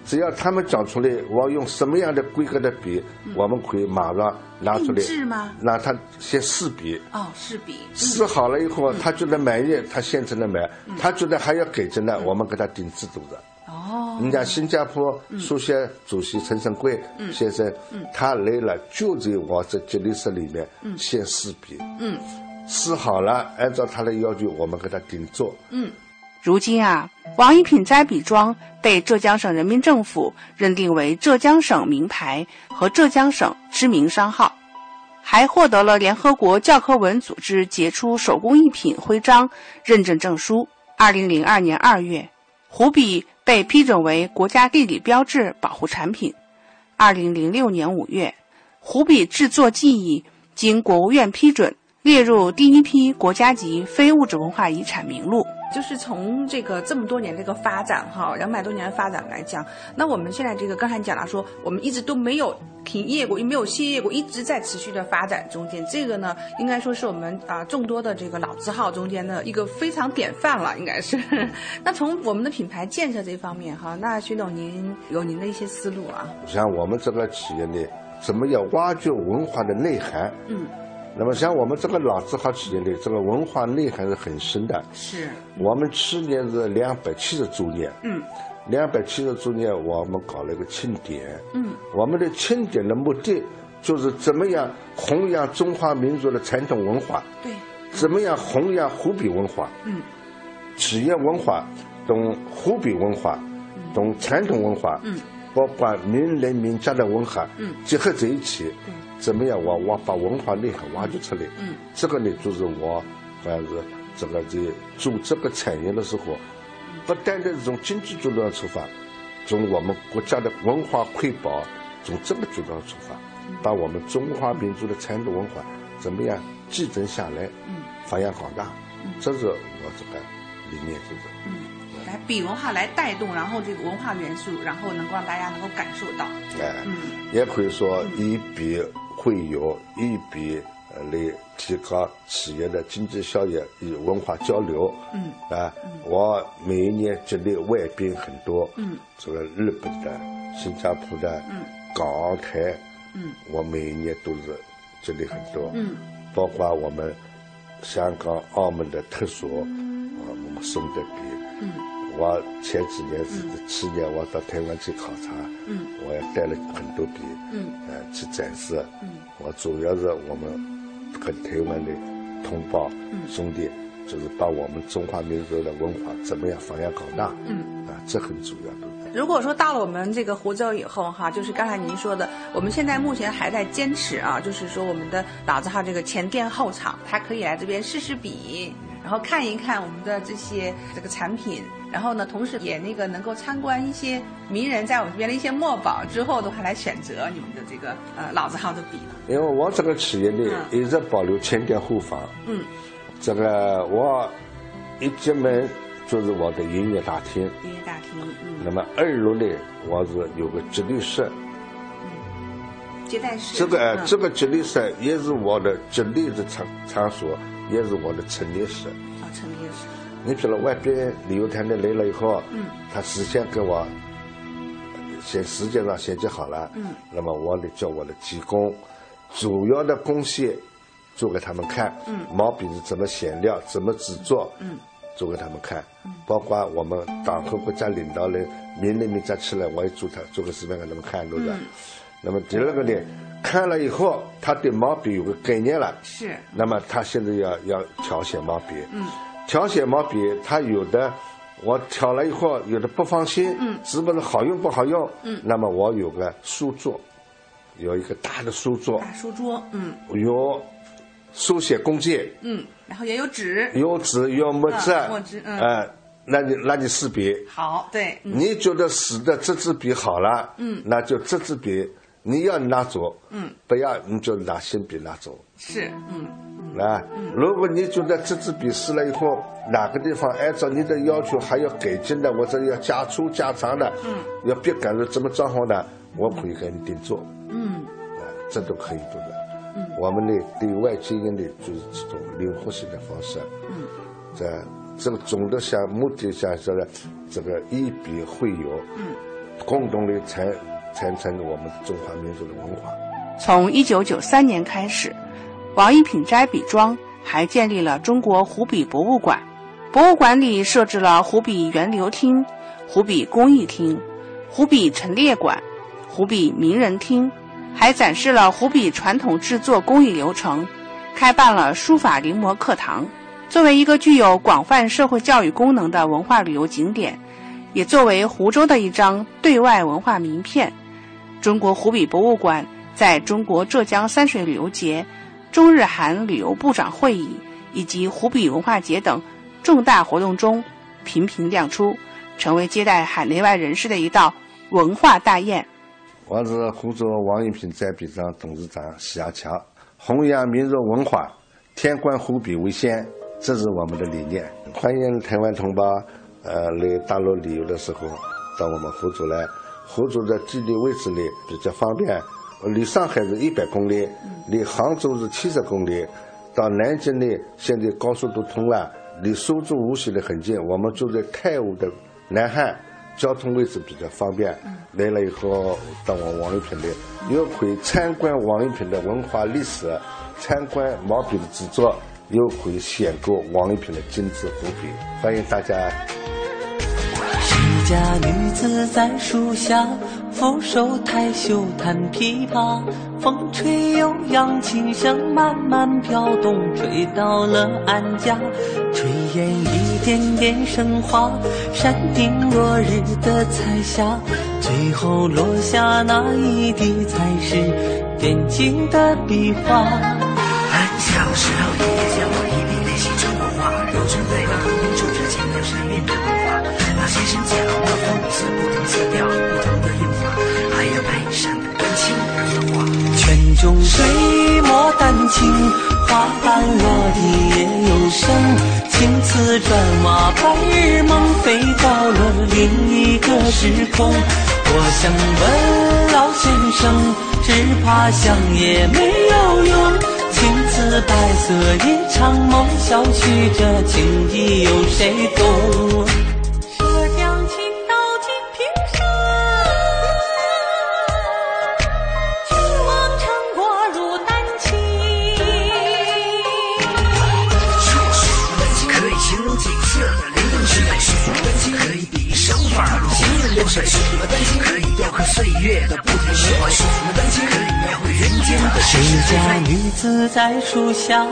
[SPEAKER 5] 只要他们讲出来，我用什么样的规格的笔，我们可以马上拿出来
[SPEAKER 4] 是吗，
[SPEAKER 5] 让他先试笔，
[SPEAKER 4] 哦，试笔，
[SPEAKER 5] 试好了以后，他觉得满意，他现成的买；
[SPEAKER 4] 嗯。
[SPEAKER 5] 他觉得还要改进的，我们给他定制度的。
[SPEAKER 4] 哦，
[SPEAKER 5] 人家新加坡书协主席陈胜贵
[SPEAKER 4] 嗯。
[SPEAKER 5] 先生，他来了就在我这吉利室里面
[SPEAKER 4] 嗯。
[SPEAKER 5] 先试笔，
[SPEAKER 4] 嗯。
[SPEAKER 5] 试好了，按照他的要求，我们给他定做。
[SPEAKER 4] 嗯。
[SPEAKER 7] 如今啊，王一品斋笔庄被浙江省人民政府认定为浙江省名牌和浙江省知名商号，还获得了联合国教科文组织杰出手工艺品徽章认证证书。二零零二年二月，湖笔被批准为国家地理标志保护产品。二零零六年五月，湖笔制作技艺经国务院批准，列入第一批国家级非物质文化遗产名录。
[SPEAKER 4] 就是从这个这么多年这个发展哈，两百多年的发展来讲，那我们现在这个刚才讲了说，我们一直都没有停业过，也没有歇业过，一直在持续的发展中间。这个呢，应该说是我们啊众多的这个老字号中间的一个非常典范了，应该是。那从我们的品牌建设这方面哈，那徐总您有您的一些思路啊？
[SPEAKER 5] 像我们这个企业呢，怎么要挖掘文化的内涵？
[SPEAKER 4] 嗯，
[SPEAKER 5] 那么像我们这个老字号企业呢，这个文化内涵是很深的。
[SPEAKER 4] 是，
[SPEAKER 5] 我们去年是两百七十周年，
[SPEAKER 4] 嗯。
[SPEAKER 5] 两百七十周年我们搞了一个庆典，
[SPEAKER 4] 嗯。
[SPEAKER 5] 我们的庆典的目的就是怎么样弘扬中华民族的传统文化，
[SPEAKER 4] 对，
[SPEAKER 5] 怎么样弘扬湖北文化，
[SPEAKER 4] 嗯。
[SPEAKER 5] 企业文化，懂湖北文化，懂传统文化，
[SPEAKER 4] 嗯，
[SPEAKER 5] 包括名人名家的文化，
[SPEAKER 4] 嗯。
[SPEAKER 5] 结合在一起，怎么样我我把文化内涵挖掘出来，
[SPEAKER 4] 嗯。
[SPEAKER 5] 这个呢就是我反正是这个在做这个产业的时候，不单单是从经济角度上出发，从我们国家的文化瑰宝，从这个角度上出发，把我们中华民族的传统文化怎么样继承下来，
[SPEAKER 4] 嗯。
[SPEAKER 5] 发扬光大，这是我这个理念，就是。
[SPEAKER 4] 嗯，来比文化来带动，然后这个文化元素，然后能够让大家能够感受到。
[SPEAKER 5] 哎，
[SPEAKER 4] 嗯。
[SPEAKER 5] 也可以说以笔会有一笔呃来提高企业的经济效益与文化交流。
[SPEAKER 4] 嗯
[SPEAKER 5] 啊，我每一年接待外宾很多，
[SPEAKER 4] 嗯。
[SPEAKER 5] 这个日本的、新加坡的、
[SPEAKER 4] 嗯
[SPEAKER 5] 港台，
[SPEAKER 4] 嗯。
[SPEAKER 5] 我每一年都是接待很多。
[SPEAKER 4] 嗯。
[SPEAKER 5] 包括我们香港、澳门的特首，啊，我们送的我前几年是去年我到台湾去考察，
[SPEAKER 4] 嗯
[SPEAKER 5] 我也带了很多笔，
[SPEAKER 4] 嗯
[SPEAKER 5] 呃，去展示。
[SPEAKER 4] 嗯
[SPEAKER 5] 我主要是我们跟台湾的同胞、
[SPEAKER 4] 嗯
[SPEAKER 5] 兄弟，就是把我们中华民族的文化怎么样发扬光大，
[SPEAKER 4] 嗯。
[SPEAKER 5] 啊，这很主要的。
[SPEAKER 4] 如果说到了我们这个湖州以后哈，就是刚才您说的，我们现在目前还在坚持啊，就是说我们的老字号这个前店后厂，他可以来这边试试笔，然后看一看我们的这些这个产品，然后呢，同时也那个能够参观一些名人在我们这边的一些墨宝，之后的话来选择你们的这个呃老字号的笔了。
[SPEAKER 5] 因为我这个企业呢，一直保留前店后房。
[SPEAKER 4] 嗯
[SPEAKER 5] 这个我一进门就是我的营业大厅，
[SPEAKER 4] 营业大厅，嗯，
[SPEAKER 5] 那么二楼呢，我是有个吉利室，
[SPEAKER 4] 接待室。
[SPEAKER 5] 这个这个吉利室也是我的吉利的场场所，也是我的陈列室。
[SPEAKER 7] 啊，陈列室。
[SPEAKER 5] 你比如外边旅游团队来了以后，嗯，他事先给我先时间上先记好了，嗯，那么我得叫我的技工，主要的工序做给他们看，嗯，毛笔是怎么选料，怎么制作，嗯，做给他们看，嗯，包括我们党和国家领导人命令名再起来，我也做他做个示范给他们看，对不对？那么第二个呢，看了以后，他对毛笔有个概念了，
[SPEAKER 7] 是，
[SPEAKER 5] 那么他现在要要调写毛笔，嗯。调写毛笔，他有的我挑了以后，有的不放心，嗯，是不是好用不好用？嗯，那么我有个书桌，有一个大的书桌，
[SPEAKER 7] 大书桌，嗯，
[SPEAKER 5] 有书写工具，
[SPEAKER 7] 嗯，然后也有纸，
[SPEAKER 5] 有纸有墨汁，
[SPEAKER 7] 墨汁，
[SPEAKER 5] 嗯，哎，那你那你试笔，
[SPEAKER 7] 好，对，
[SPEAKER 5] 你觉得使的这支笔好了，嗯，那就这支笔。你要拿走，嗯，不要你就拿新笔拿走，
[SPEAKER 7] 是，嗯，
[SPEAKER 5] 啊，如果你觉得这支笔试了以后，哪个地方按照你的要求还要改进的，或者要加粗加长的，嗯，要别改了怎么装潢的，我可以给你定做，嗯，啊，这都可以做的，嗯，我们呢对外经营的就是这种灵活性的方式，嗯，在这个总的想目的想说呢，这个以笔会友，嗯，共同的才。传承我们中华民族的文化。
[SPEAKER 7] 从一九九三年开始，王一品斋笔庄还建立了中国湖笔博物馆。博物馆里设置了湖笔源流厅、湖笔工艺厅、湖笔陈列馆、湖笔名人厅，还展示了湖笔传统制作工艺流程，开办了书法临摹课堂。作为一个具有广泛社会教育功能的文化旅游景点，也作为湖州的一张对外文化名片。中国湖笔博物馆在中国浙江三水旅游节、中日韩旅游部长会议以及湖笔文化节等重大活动中频频亮出，成为接待海内外人士的一道文化大宴。
[SPEAKER 5] 我是湖州王一品斋笔庄董事长徐亚强，弘扬民族文化，天观湖笔为先，这是我们的理念。欢迎台湾同胞，呃，来大陆旅游的时候到我们湖州来。湖州的地理位置呢比较方便，离上海是一百公里，离杭州是七十公里，到南京呢现在高速都通了，离苏州无锡的很近。我们住在泰晤的南汉，交通位置比较方便。来了以后到我王一平的，又可以参观王一平的文化历史，参观毛笔的制作，又可以选购王一平的精致湖笔。欢迎大家。
[SPEAKER 8] 家女子在树下，俯首抬袖弹琵琶，风吹悠扬，琴声慢慢飘动，吹到了安家。炊烟一点点升华，山顶落日的彩霞，最后落下那一滴，才是点睛的笔画。水墨丹青，花瓣落地也有声。青瓷砖瓦，白日梦飞到了另一个时空。我想问老先生，只怕想也没有用。青瓷白色一场梦，小曲这情意有谁懂？
[SPEAKER 9] 水什么丹青可以雕刻岁月的不停循环？什么丹青可以描绘人间的世
[SPEAKER 8] 家女子在树下，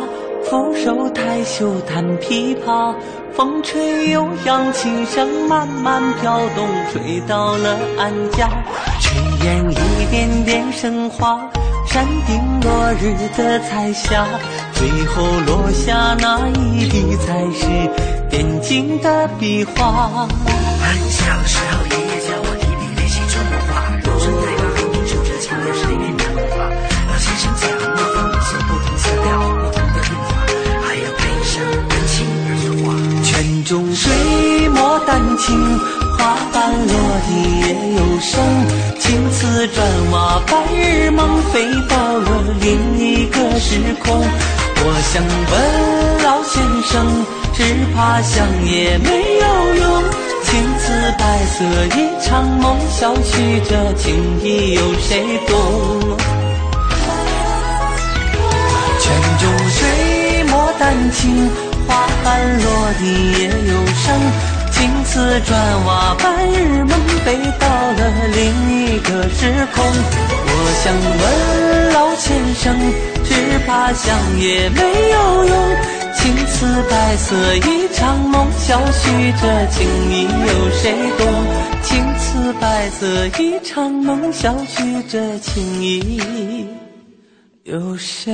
[SPEAKER 8] 俯首抬袖弹琵琶，风吹悠扬，琴声慢慢飘动，吹到了安家。炊烟一点点升华，山顶落日的彩霞，最后落下那一滴，才是点睛的笔画。
[SPEAKER 9] 很小时候。
[SPEAKER 8] 水墨丹青，花瓣落地也有声。青瓷砖瓦，白日梦飞到了另一个时空。我想问老先生，只怕想也没有用。青瓷白色一场梦，小曲这情意有谁懂？泉中水墨丹青，花瓣落落地也有声。青瓷砖瓦，白日梦飞到了另一个时空。我想问老先生，只怕想也没有用。青瓷白色一场梦，小许这情意有谁懂？青瓷白色一场梦，小许这情意有谁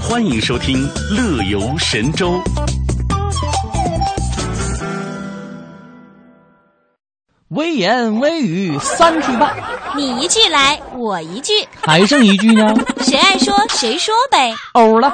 [SPEAKER 10] 欢迎收听《乐游神州》。
[SPEAKER 11] 微言微语三句半，
[SPEAKER 12] 你一句来，我一句，
[SPEAKER 11] 还剩一句呢？
[SPEAKER 12] 谁爱说谁说呗。
[SPEAKER 11] 欧了。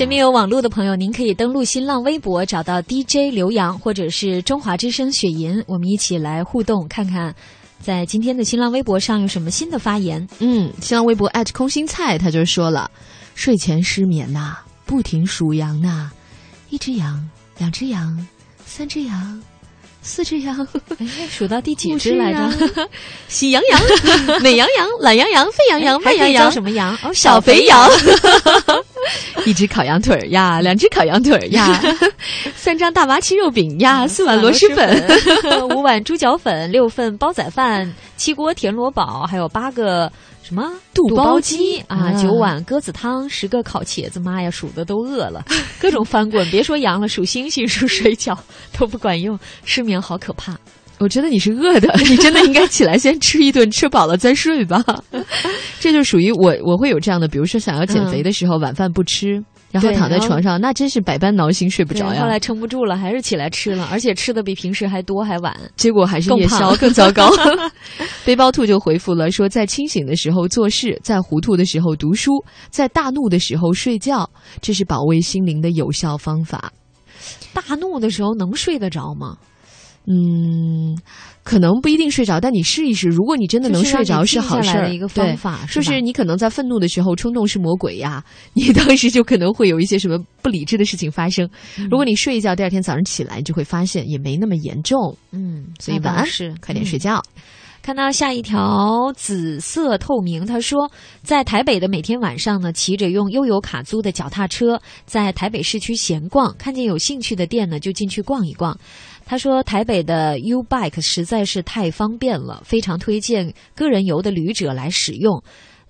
[SPEAKER 1] 身边有网络的朋友，您可以登录新浪微博，找到 DJ 刘洋或者是中华之声雪银，我们一起来互动，看看在今天的新浪微博上有什么新的发言。
[SPEAKER 2] 嗯，新浪微博空心菜他就说了。睡前失眠呐，不停数羊呐，一只羊，两只羊，三只羊，四只羊，
[SPEAKER 1] 数到第几只来着？
[SPEAKER 2] 喜羊羊，美羊羊，懒羊羊，沸羊羊，慢羊
[SPEAKER 1] 羊，什么羊？
[SPEAKER 2] 哦，小肥羊。一只烤羊腿儿呀，两只烤羊腿儿呀，三张大麻七肉饼呀，四碗螺蛳粉，
[SPEAKER 1] 五碗猪脚粉，六份煲仔饭，七锅田螺煲，还有八个。什么
[SPEAKER 2] 肚包
[SPEAKER 1] 鸡啊？九碗鸽子汤，十个烤茄子，妈呀，数的都饿了。各种翻滚，别说羊了，数星星、数水饺都不管用，失眠好可怕。
[SPEAKER 2] 我觉得你是饿的，你真的应该起来先吃一顿，吃饱了再睡吧。这就属于我，我会有这样的，比如说想要减肥的时候，晚饭不吃。然后躺在床上，那真是百般挠心，睡不着呀。
[SPEAKER 1] 后来撑不住了，还是起来吃了，而且吃的比平时还多还晚，
[SPEAKER 2] 结果还是夜宵更糟糕。背包兔就回复了说，在清醒的时候做事，在糊涂的时候读书，在大怒的时候睡觉，这是保卫心灵的有效方法。
[SPEAKER 1] 大怒的时候能睡得着吗？
[SPEAKER 2] 嗯。可能不一定睡着，但你试一试。如果你真的能睡着，是好事儿。
[SPEAKER 1] 一个方法，
[SPEAKER 2] 就是你可能在愤怒的时候，冲动是魔鬼呀，你当时就可能会有一些什么不理智的事情发生。如果你睡一觉，第二天早上起来，你就会发现也没那么严重。
[SPEAKER 1] 嗯，
[SPEAKER 2] 所以晚安，
[SPEAKER 1] 是
[SPEAKER 2] 快点睡觉。
[SPEAKER 1] 看到下一条紫色透明，他说，在台北的每天晚上呢，骑着用悠游卡租的脚踏车，在台北市区闲逛，看见有兴趣的店呢，就进去逛一逛。他说：“台北的 U Bike 实在是太方便了，非常推荐个人游的旅者来使用。”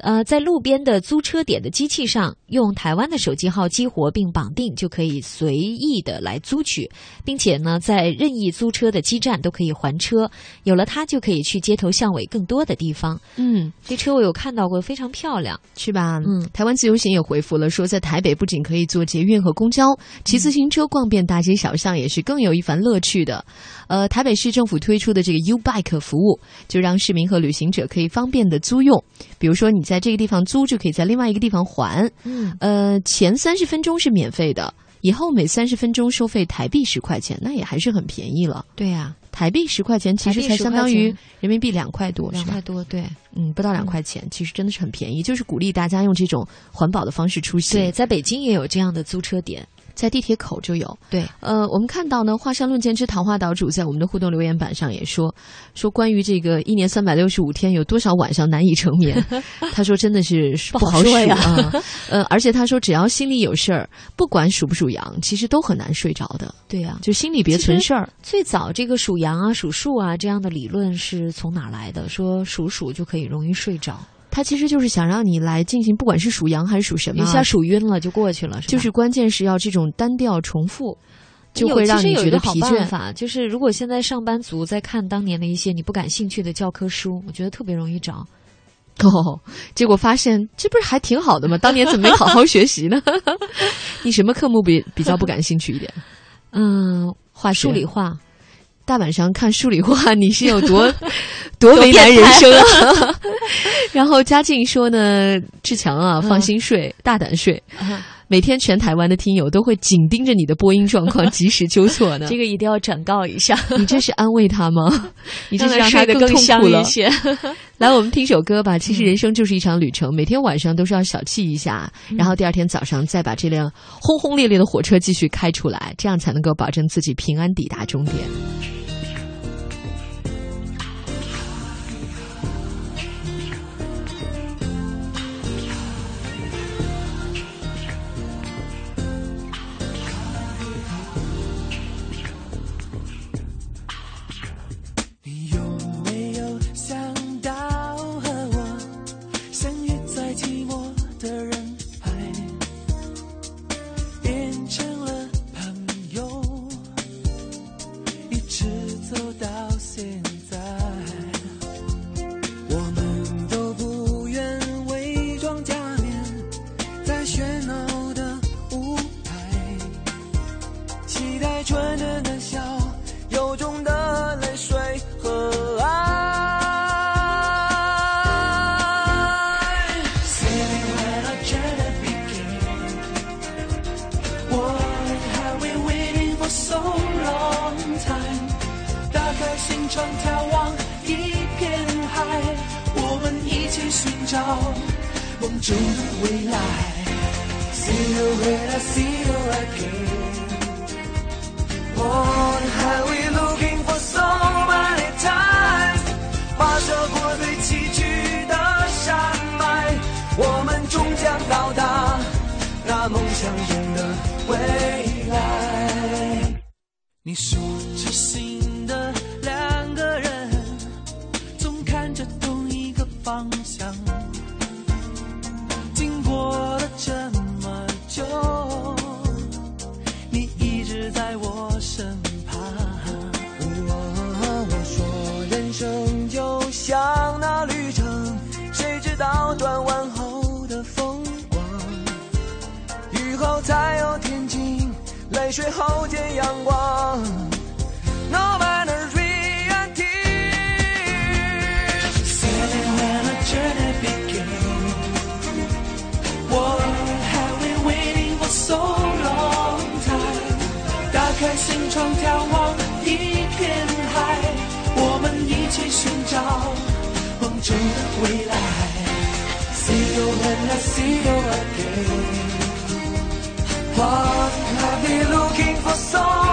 [SPEAKER 1] 呃，在路边的租车点的机器上，用台湾的手机号激活并绑定，就可以随意的来租取，并且呢，在任意租车的基站都可以还车。有了它，就可以去街头巷尾更多的地方。
[SPEAKER 2] 嗯，
[SPEAKER 1] 这车我有看到过，非常漂亮，
[SPEAKER 2] 去吧。
[SPEAKER 1] 嗯，
[SPEAKER 2] 台湾自由行也回复了说，在台北不仅可以坐捷运和公交，骑自行车逛遍大街小巷也是更有一番乐趣的。呃，台北市政府推出的这个 U Bike 服务，就让市民和旅行者可以方便的租用。比如说，你在这个地方租，就可以在另外一个地方还。
[SPEAKER 1] 嗯，
[SPEAKER 2] 呃，前三十分钟是免费的，以后每三十分钟收费台币十块钱，那也还是很便宜了。
[SPEAKER 1] 对呀，
[SPEAKER 2] 台币十块钱其实才相当于人民币两块多，
[SPEAKER 1] 两块多，对，
[SPEAKER 2] 嗯，不到两块钱，其实真的是很便宜。就是鼓励大家用这种环保的方式出行。
[SPEAKER 1] 对，在北京也有这样的租车点。
[SPEAKER 2] 在地铁口就有，
[SPEAKER 1] 对，
[SPEAKER 2] 呃，我们看到呢，华山论剑之桃花岛主在我们的互动留言板上也说，说关于这个一年三百六十五天有多少晚上难以成眠，他说真的是不好
[SPEAKER 1] 数
[SPEAKER 2] 啊，呃，而且他说只要心里有事儿，不管属不属羊，其实都很难睡着的。
[SPEAKER 1] 对呀，
[SPEAKER 2] 就心里别存事儿。
[SPEAKER 1] 最早这个属羊啊、属鼠啊这样的理论是从哪来的？说属鼠就可以容易睡着。
[SPEAKER 2] 他其实就是想让你来进行，不管是属羊还是属什么，
[SPEAKER 1] 一下数晕了就过去了，
[SPEAKER 2] 就是关键是要这种单调重复。
[SPEAKER 13] 就会让你觉得疲倦。
[SPEAKER 1] 法，就是如果现在上班族在看当年的一些你不感兴趣的教科书，我觉得特别容易找。
[SPEAKER 13] 哦，结果发现这不是还挺好的吗？当年怎么没好好学习呢？你什么科目比比较不感兴趣一点？
[SPEAKER 1] 嗯，
[SPEAKER 13] 化
[SPEAKER 1] 数理化。
[SPEAKER 13] 大晚上看数理化，你是有多多为难人生啊？然后嘉靖说呢，志强啊，放心睡，大胆睡。每天全台湾的听友都会紧盯着你的播音状况，及时纠错呢。
[SPEAKER 1] 这个一定要转告一下。
[SPEAKER 13] 你这是安慰他吗？你这是
[SPEAKER 1] 让
[SPEAKER 13] 他
[SPEAKER 1] 更
[SPEAKER 13] 痛苦了
[SPEAKER 1] 一些。
[SPEAKER 13] 来，我们听首歌吧。其实人生就是一场旅程，每天晚上都是要小憩一下，然后第二天早上再把这辆轰轰烈烈的火车继续开出来，这样才能够保证自己平安抵达终点。
[SPEAKER 14] 后才有天晴，泪水后见阳光。No matter reality, sailing when a journey began. What have we waiting for so long time？打开心窗眺望一片海，我们一起寻找梦中的未来。See you when I see you again. I've been looking for
[SPEAKER 1] someone.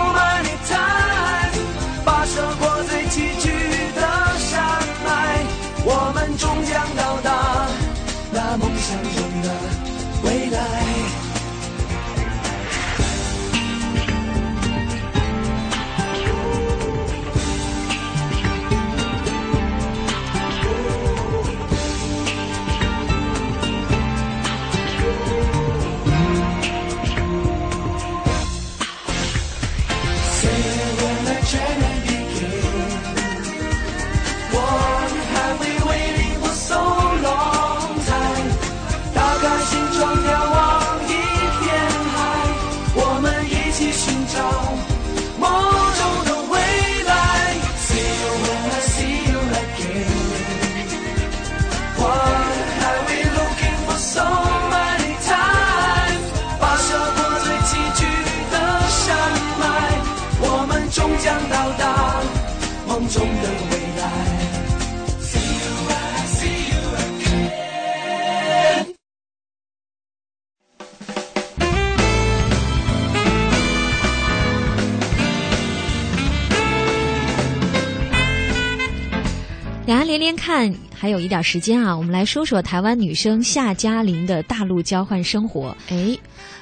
[SPEAKER 1] 看，还有一点时间啊，我们来说说台湾女生夏嘉玲的大陆交换生活。
[SPEAKER 13] 哎，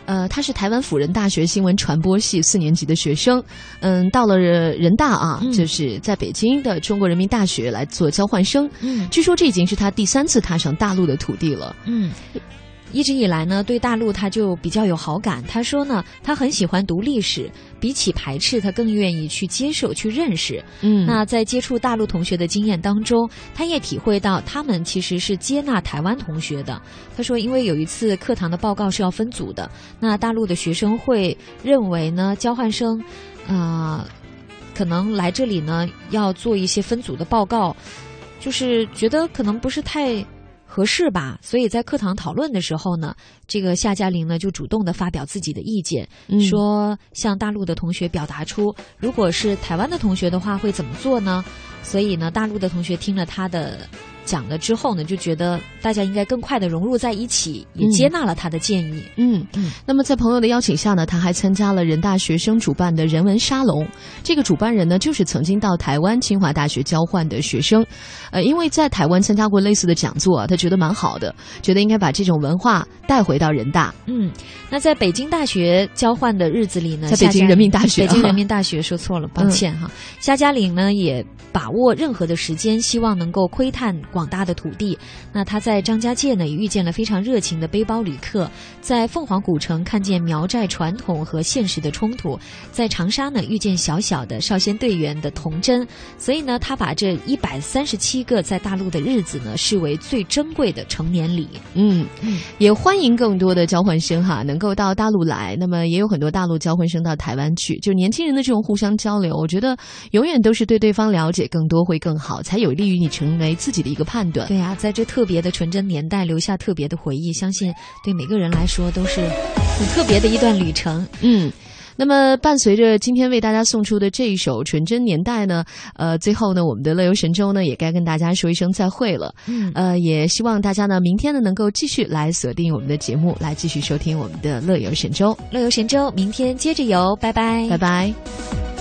[SPEAKER 13] 呃，她是台湾辅仁大学新闻传播系四年级的学生，嗯，到了人大啊，
[SPEAKER 1] 嗯
[SPEAKER 13] 就是在北京的中国人民大学来做交换生。
[SPEAKER 1] 嗯
[SPEAKER 13] 据说这已经是她第三次踏上大陆的土地了。
[SPEAKER 1] 嗯，一直以来呢，对大陆他就比较有好感。他说呢，他很喜欢读历史，比起排斥，他更愿意去接受、去认识。
[SPEAKER 2] 嗯，
[SPEAKER 1] 那在接触大陆同学的经验当中，他也体会到他们其实是接纳台湾同学的。他说，因为有一次课堂的报告是要分组的，那大陆的学生会认为呢，交换生，啊，可能来这里呢要做一些分组的报告，就是觉得可能不是太。合适吧？所以在课堂讨论的时候呢，这个夏嘉玲呢就主动的发表自己的意见，说向大陆的同学表达出，如果是台湾的同学的话会怎么做呢？所以呢，大陆的同学听了他的。讲了之后呢，就觉得大家应该更快的融入在一起，也接纳了他的建议。
[SPEAKER 2] 嗯嗯。那么在朋友的邀请下呢，他还参加了人大学生主办的人文沙龙。这个主办人呢，就是曾经到台湾清华大学交换的学生。呃，因为在台湾参加过类似的讲座，啊他觉得蛮好的，觉得应该把这种文化带回到人大。
[SPEAKER 1] 嗯。那在北京大学交换的日子里呢，
[SPEAKER 2] 在北京人民大学，
[SPEAKER 1] 北京人民大学说错了，抱歉哈。夏嘉玲呢，也把握任何的时间，希望能够窥探。广大的土地，那他在张家界呢也遇见了非常热情的背包旅客，在凤凰古城看见苗寨传统和现实的冲突，在长沙呢遇见小小的少先队员的童真，所以呢他把这一百三十七个在大陆的日子呢视为最珍贵的成年礼。
[SPEAKER 2] 嗯，也欢迎更多的交换生哈能够到大陆来，那么也有很多大陆交换生到台湾去，就年轻人的这种互相交流，我觉得永远都是对对方了解更多会更好，才有利于你成为自己的一个。判断
[SPEAKER 1] 对呀，在这特别的纯真年代留下特别的回忆，相信对每个人来说都是很特别的一段旅程。
[SPEAKER 2] 嗯，那么伴随着今天为大家送出的这一首《纯真年代》呢，呃，最后呢，我们的乐游神州呢也该跟大家说一声再会了。
[SPEAKER 1] 嗯，
[SPEAKER 2] 呃，也希望大家呢明天呢能够继续来锁定我们的节目，来继续收听我们的乐游神州。
[SPEAKER 1] 乐游神州，明天接着游，拜拜，
[SPEAKER 2] 拜拜。